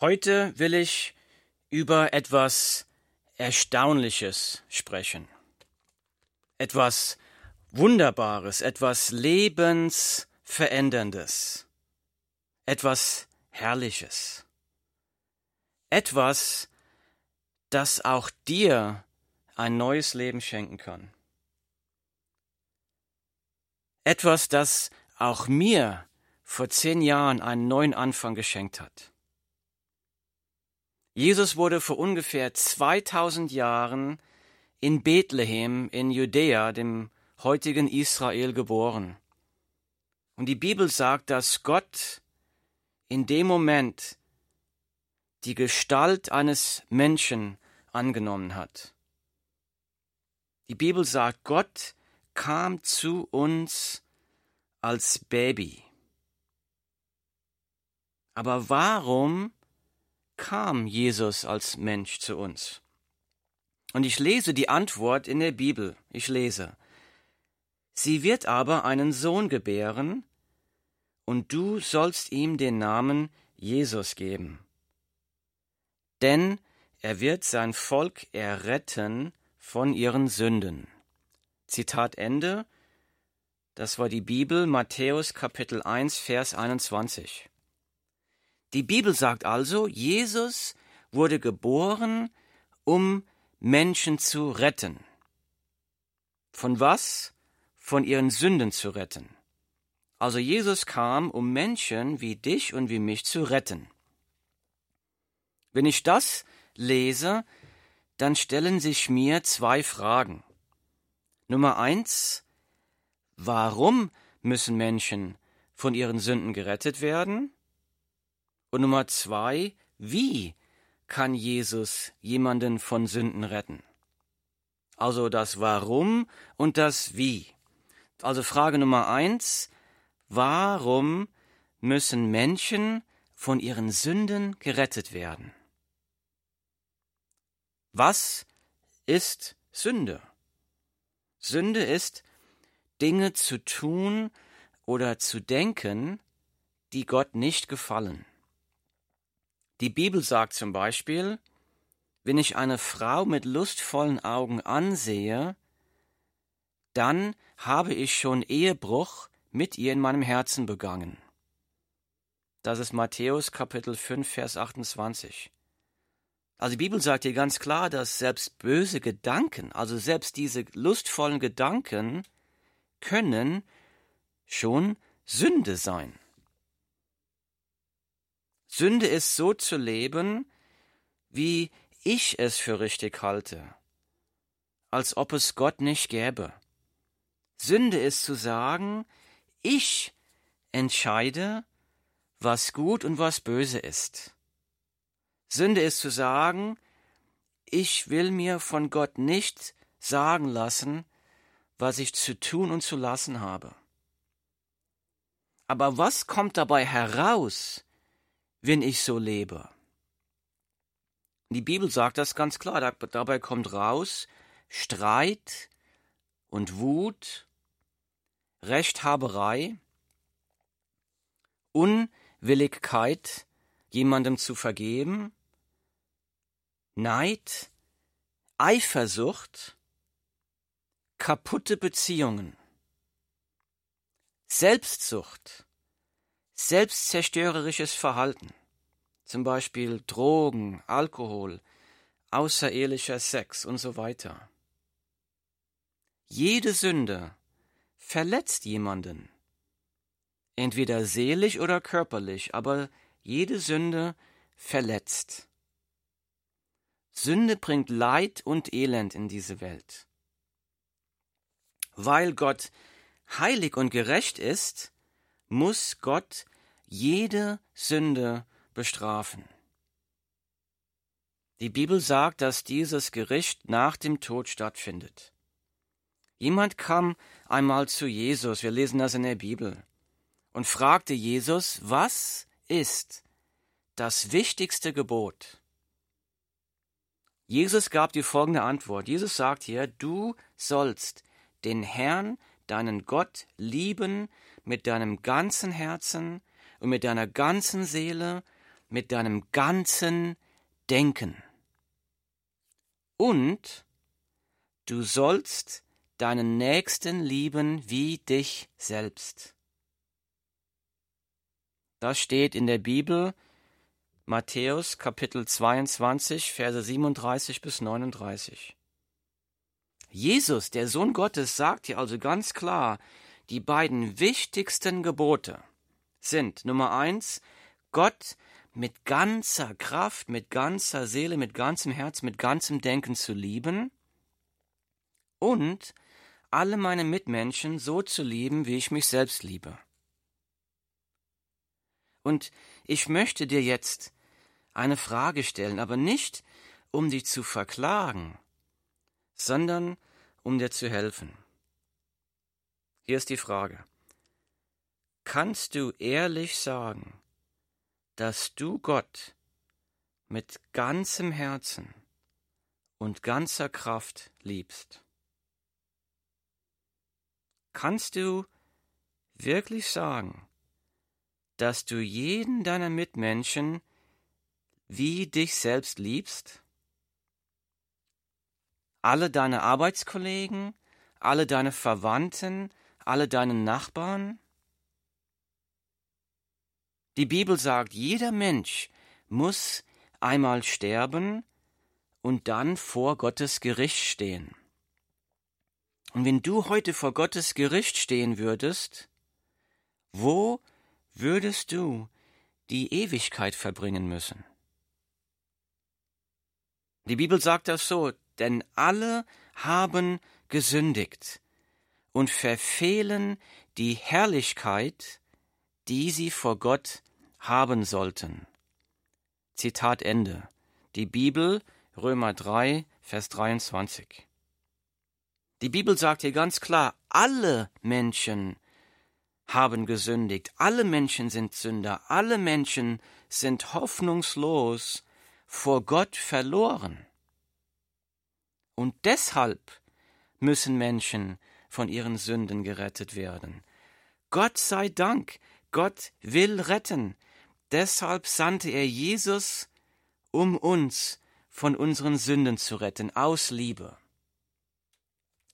Heute will ich über etwas Erstaunliches sprechen. Etwas Wunderbares, etwas Lebensveränderndes, etwas Herrliches. Etwas, das auch dir ein neues Leben schenken kann. Etwas, das auch mir vor zehn Jahren einen neuen Anfang geschenkt hat. Jesus wurde vor ungefähr 2000 Jahren in Bethlehem in Judäa, dem heutigen Israel, geboren. Und die Bibel sagt, dass Gott in dem Moment die Gestalt eines Menschen angenommen hat. Die Bibel sagt, Gott kam zu uns als Baby. Aber warum kam Jesus als Mensch zu uns? Und ich lese die Antwort in der Bibel. Ich lese. Sie wird aber einen Sohn gebären, und du sollst ihm den Namen Jesus geben. Denn er wird sein Volk erretten von ihren Sünden. Zitat Ende. Das war die Bibel, Matthäus Kapitel 1, Vers 21. Die Bibel sagt also, Jesus wurde geboren, um Menschen zu retten. Von was? Von ihren Sünden zu retten. Also Jesus kam, um Menschen wie dich und wie mich zu retten. Wenn ich das lese, dann stellen sich mir zwei Fragen. Nummer eins, warum müssen Menschen von ihren Sünden gerettet werden? Und Nummer zwei, wie kann Jesus jemanden von Sünden retten? Also das Warum und das Wie. Also Frage Nummer eins, warum müssen Menschen von ihren Sünden gerettet werden? Was ist Sünde? Sünde ist, Dinge zu tun oder zu denken, die Gott nicht gefallen. Die Bibel sagt zum Beispiel, wenn ich eine Frau mit lustvollen Augen ansehe, dann habe ich schon Ehebruch mit ihr in meinem Herzen begangen. Das ist Matthäus Kapitel 5, Vers 28. Also die Bibel sagt hier ganz klar, dass selbst böse Gedanken, also selbst diese lustvollen Gedanken, können schon Sünde sein. Sünde ist so zu leben, wie ich es für richtig halte, als ob es Gott nicht gäbe. Sünde ist zu sagen, ich entscheide, was gut und was böse ist. Sünde ist zu sagen, ich will mir von Gott nicht sagen lassen, was ich zu tun und zu lassen habe. Aber was kommt dabei heraus, wenn ich so lebe? Die Bibel sagt das ganz klar, dabei kommt raus Streit und Wut, Rechthaberei, Unwilligkeit, jemandem zu vergeben, Neid, Eifersucht, kaputte Beziehungen, Selbstsucht, selbstzerstörerisches Verhalten, zum Beispiel Drogen, Alkohol, außerehelicher Sex und so weiter. Jede Sünde verletzt jemanden, entweder seelisch oder körperlich, aber jede Sünde verletzt. Sünde bringt Leid und Elend in diese Welt. Weil Gott heilig und gerecht ist, muss Gott jede Sünde bestrafen. Die Bibel sagt, dass dieses Gericht nach dem Tod stattfindet. Jemand kam einmal zu Jesus, wir lesen das in der Bibel, und fragte Jesus, was ist das wichtigste Gebot? Jesus gab die folgende Antwort. Jesus sagt hier, du sollst den Herrn, deinen Gott, lieben mit deinem ganzen Herzen und mit deiner ganzen Seele, mit deinem ganzen Denken. Und du sollst deinen Nächsten lieben wie dich selbst. Das steht in der Bibel Matthäus Kapitel 22, Verse 37 bis 39. Jesus, der Sohn Gottes, sagt hier also ganz klar, die beiden wichtigsten Gebote sind Nummer eins, Gott mit ganzer Kraft, mit ganzer Seele, mit ganzem Herz, mit ganzem Denken zu lieben und alle meine Mitmenschen so zu lieben, wie ich mich selbst liebe. Und ich möchte dir jetzt eine Frage stellen, aber nicht, um dich zu verklagen, sondern um dir zu helfen. Hier ist die Frage. Kannst du ehrlich sagen, dass du Gott mit ganzem Herzen und ganzer Kraft liebst? Kannst du wirklich sagen, dass du jeden deiner Mitmenschen wie dich selbst liebst? Alle deine Arbeitskollegen, alle deine Verwandten, alle deine Nachbarn? Die Bibel sagt, jeder Mensch muss einmal sterben und dann vor Gottes Gericht stehen. Und wenn du heute vor Gottes Gericht stehen würdest, wo würdest du die Ewigkeit verbringen müssen? Die Bibel sagt das so, denn alle haben gesündigt und verfehlen die Herrlichkeit, die sie vor Gott haben sollten. Zitat Ende. Die Bibel, Römer 3, Vers 23. Die Bibel sagt hier ganz klar, alle Menschen haben gesündigt, alle Menschen sind Sünder, alle Menschen sind hoffnungslos vor Gott verloren. Und deshalb müssen Menschen von ihren Sünden gerettet werden. Gott sei Dank, Gott will retten. Deshalb sandte er Jesus, um uns von unseren Sünden zu retten, aus Liebe.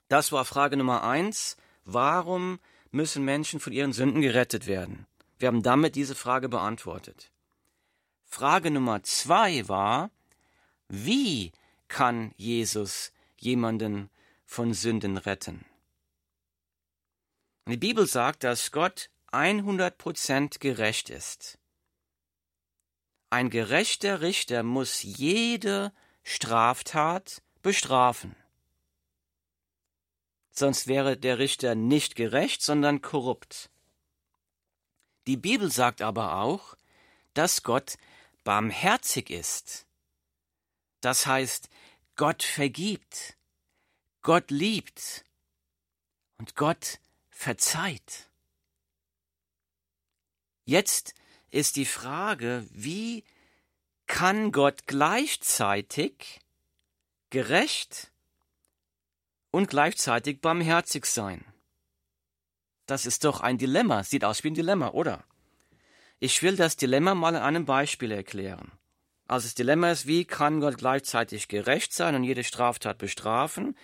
Das war Frage Nummer eins. Warum müssen Menschen von ihren Sünden gerettet werden? Wir haben damit diese Frage beantwortet. Frage Nummer zwei war, wie kann Jesus jemanden von Sünden retten? Die Bibel sagt, dass Gott 100% gerecht ist. Ein gerechter Richter muss jede Straftat bestrafen sonst wäre der Richter nicht gerecht, sondern korrupt. Die Bibel sagt aber auch, dass Gott barmherzig ist. Das heißt, Gott vergibt, Gott liebt und Gott verzeiht. Jetzt ist die Frage, wie kann Gott gleichzeitig gerecht und gleichzeitig barmherzig sein. Das ist doch ein Dilemma, sieht aus wie ein Dilemma, oder? Ich will das Dilemma mal an einem Beispiel erklären. Also das Dilemma ist, wie kann Gott gleichzeitig gerecht sein und jede Straftat bestrafen,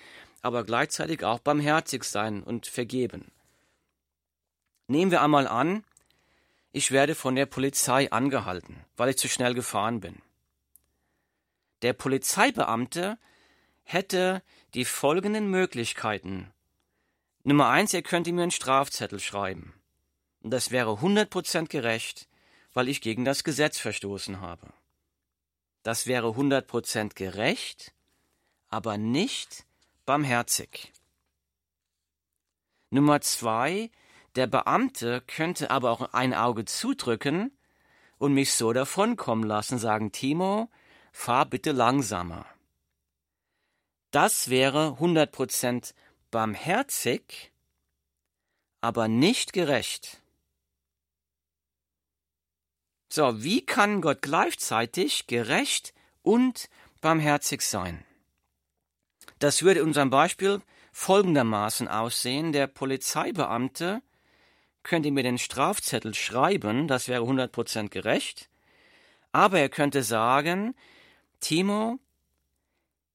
aber gleichzeitig auch barmherzig sein und vergeben. Nehmen wir einmal an, ich werde von der Polizei angehalten, weil ich zu schnell gefahren bin. Der Polizeibeamte hätte die folgenden Möglichkeiten. Nummer eins, ihr könnt mir einen Strafzettel schreiben. Und das wäre 100% gerecht, weil ich gegen das Gesetz verstoßen habe. Das wäre 100% gerecht, aber nicht barmherzig. Nummer zwei, der Beamte könnte aber auch ein Auge zudrücken und mich so davonkommen lassen, sagen, Timo, fahr bitte langsamer. Das wäre 100% barmherzig, aber nicht gerecht. So, wie kann Gott gleichzeitig gerecht und barmherzig sein? Das würde in unserem Beispiel folgendermaßen aussehen. Der Polizeibeamte könnte mir den Strafzettel schreiben, das wäre 100% gerecht, Aber er könnte sagen, Timo,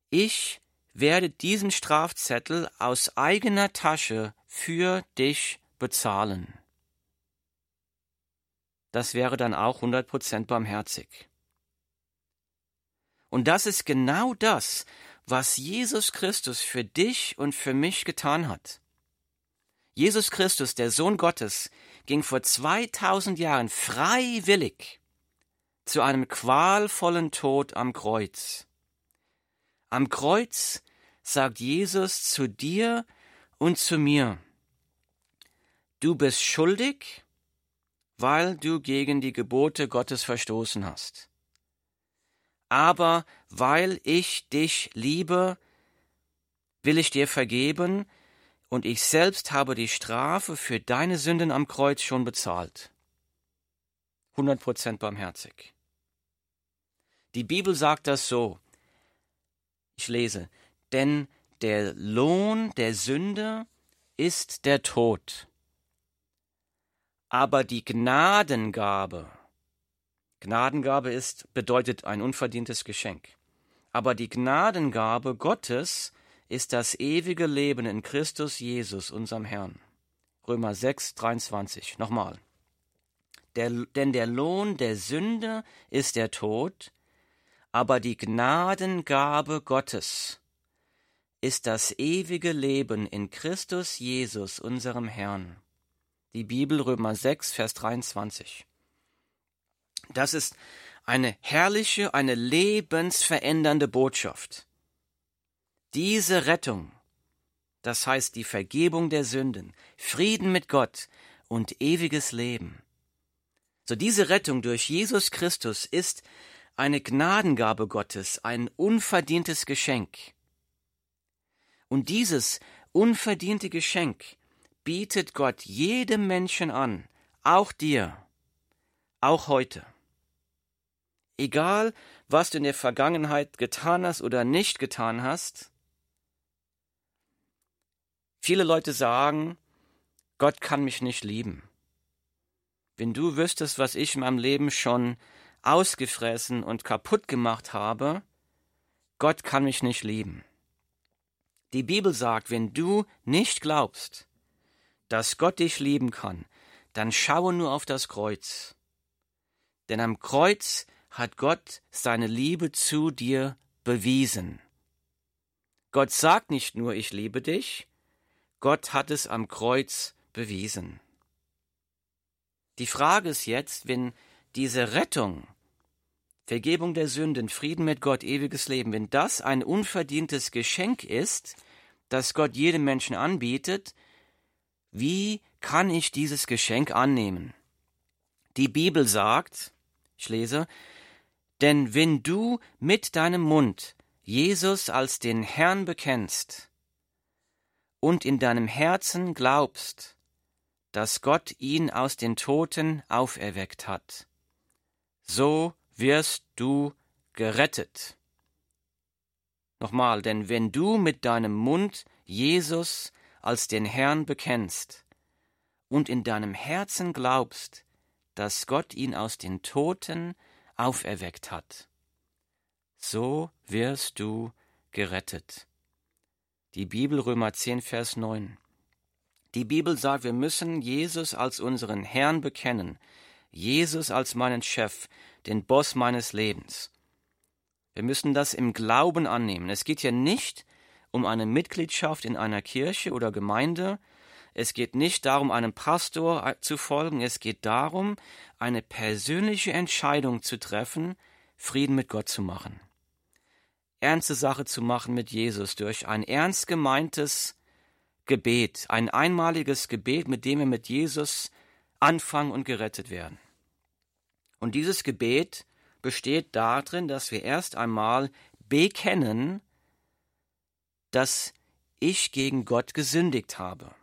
ich werde diesen Strafzettel aus eigener Tasche für dich bezahlen. Das wäre dann auch 100% barmherzig. Und das ist genau das, was Jesus Christus für dich und für mich getan hat. Jesus Christus, der Sohn Gottes, ging vor 2000 Jahren freiwillig zu einem qualvollen Tod am Kreuz. Am Kreuz sagt Jesus zu dir und zu mir, du bist schuldig, weil du gegen die Gebote Gottes verstoßen hast. Aber weil ich dich liebe, will ich dir vergeben, und ich selbst habe die Strafe für deine Sünden am Kreuz schon bezahlt. 100% barmherzig. Die Bibel sagt das so. Ich lese, denn der Lohn der Sünde ist der Tod. Aber die Gnadengabe, Gnadengabe ist, bedeutet ein unverdientes Geschenk. Aber die Gnadengabe Gottes ist das ewige Leben in Christus Jesus, unserem Herrn. Römer 6, 23. Nochmal. Der, denn der Lohn der Sünde ist der Tod, aber die Gnadengabe Gottes ist das ewige Leben in Christus Jesus, unserem Herrn. Die Bibel Römer 6, Vers 23. Das ist eine herrliche, eine lebensverändernde Botschaft. Diese Rettung, das heißt die Vergebung der Sünden, Frieden mit Gott und ewiges Leben. So diese Rettung durch Jesus Christus ist eine Gnadengabe Gottes, ein unverdientes Geschenk. Und dieses unverdiente Geschenk bietet Gott jedem Menschen an, auch dir, auch heute. Egal, was du in der Vergangenheit getan hast oder nicht getan hast, viele Leute sagen, Gott kann mich nicht lieben. Wenn du wüsstest, was ich in meinem Leben schon ausgefressen und kaputt gemacht habe, Gott kann mich nicht lieben. Die Bibel sagt, wenn du nicht glaubst, dass Gott dich lieben kann, dann schaue nur auf das Kreuz. Denn am Kreuz hat Gott seine Liebe zu dir bewiesen. Gott sagt nicht nur, ich liebe dich, Gott hat es am Kreuz bewiesen. Die Frage ist jetzt, wenn diese Rettung Vergebung der Sünden, Frieden mit Gott, ewiges Leben, wenn das ein unverdientes Geschenk ist, das Gott jedem Menschen anbietet, wie kann ich dieses Geschenk annehmen? Die Bibel sagt, ich lese, denn wenn du mit deinem Mund Jesus als den Herrn bekennst und in deinem Herzen glaubst, dass Gott ihn aus den Toten auferweckt hat, so wirst du gerettet. Nochmal, denn wenn du mit deinem Mund Jesus als den Herrn bekennst und in deinem Herzen glaubst, dass Gott ihn aus den Toten auferweckt hat, so wirst du gerettet. Die Bibel Römer 10, Vers 9. Die Bibel sagt, wir müssen Jesus als unseren Herrn bekennen, Jesus als meinen Chef, den Boss meines Lebens. Wir müssen das im Glauben annehmen. Es geht hier nicht um eine Mitgliedschaft in einer Kirche oder Gemeinde. Es geht nicht darum, einem Pastor zu folgen. Es geht darum, eine persönliche Entscheidung zu treffen, Frieden mit Gott zu machen. Ernste Sache zu machen mit Jesus durch ein ernst gemeintes Gebet, ein einmaliges Gebet, mit dem wir mit Jesus anfangen und gerettet werden. Und dieses Gebet besteht darin, dass wir erst einmal bekennen, dass ich gegen Gott gesündigt habe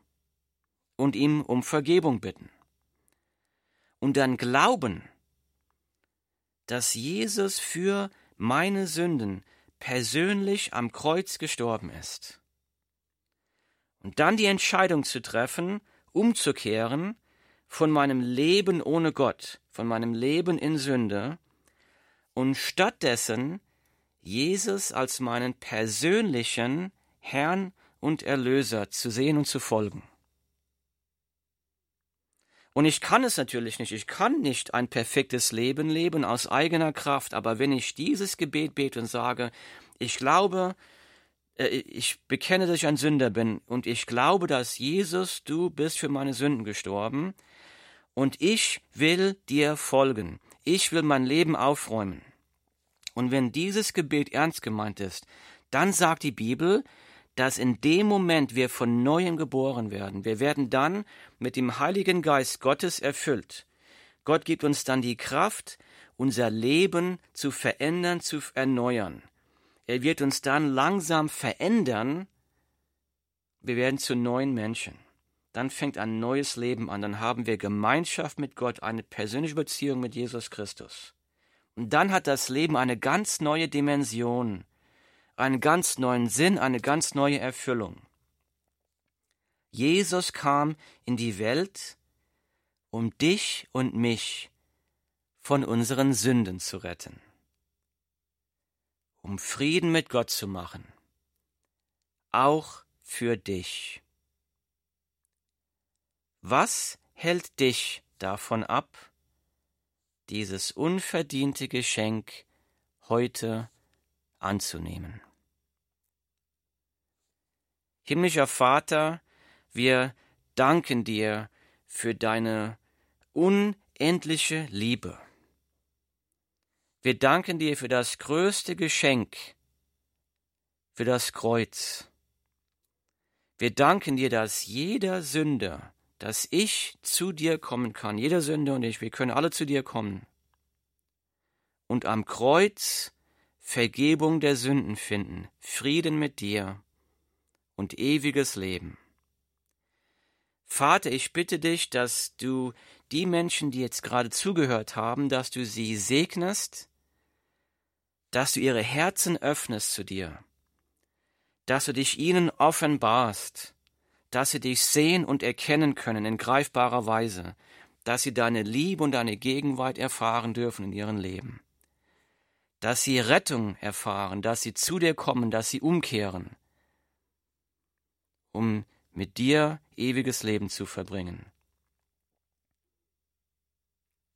und ihm um Vergebung bitten. Und dann glauben, dass Jesus für meine Sünden persönlich am Kreuz gestorben ist. Und dann die Entscheidung zu treffen, umzukehren von meinem Leben ohne Gott, von meinem Leben in Sünde, und stattdessen Jesus als meinen persönlichen Herrn und Erlöser zu sehen und zu folgen. Und ich kann es natürlich nicht. Ich kann nicht ein perfektes Leben leben aus eigener Kraft. Aber wenn ich dieses Gebet bete und sage, ich glaube, äh, ich bekenne, dass ich ein Sünder bin und ich glaube, dass Jesus, du bist für meine Sünden gestorben und ich will dir folgen. Ich will mein Leben aufräumen. Und wenn dieses Gebet ernst gemeint ist, dann sagt die Bibel, dass in dem Moment wir von neuem geboren werden. Wir werden dann mit dem Heiligen Geist Gottes erfüllt. Gott gibt uns dann die Kraft, unser Leben zu verändern, zu erneuern. Er wird uns dann langsam verändern. Wir werden zu neuen Menschen. Dann fängt ein neues Leben an. Dann haben wir Gemeinschaft mit Gott, eine persönliche Beziehung mit Jesus Christus. Und dann hat das Leben eine ganz neue Dimension einen ganz neuen Sinn, eine ganz neue Erfüllung. Jesus kam in die Welt, um dich und mich von unseren Sünden zu retten, um Frieden mit Gott zu machen, auch für dich. Was hält dich davon ab, dieses unverdiente Geschenk heute anzunehmen. Himmlischer Vater, wir danken dir für deine unendliche Liebe. Wir danken dir für das größte Geschenk, für das Kreuz. Wir danken dir, dass jeder Sünder, dass ich zu dir kommen kann, jeder Sünder und ich, wir können alle zu dir kommen. Und am Kreuz Vergebung der Sünden finden, Frieden mit dir und ewiges Leben. Vater, ich bitte dich, dass du die Menschen, die jetzt gerade zugehört haben, dass du sie segnest, dass du ihre Herzen öffnest zu dir, dass du dich ihnen offenbarst, dass sie dich sehen und erkennen können in greifbarer Weise, dass sie deine Liebe und deine Gegenwart erfahren dürfen in ihrem Leben dass sie Rettung erfahren, dass sie zu dir kommen, dass sie umkehren, um mit dir ewiges Leben zu verbringen.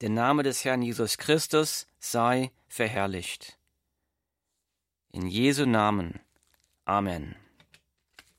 Der Name des Herrn Jesus Christus sei verherrlicht. In Jesu Namen. Amen.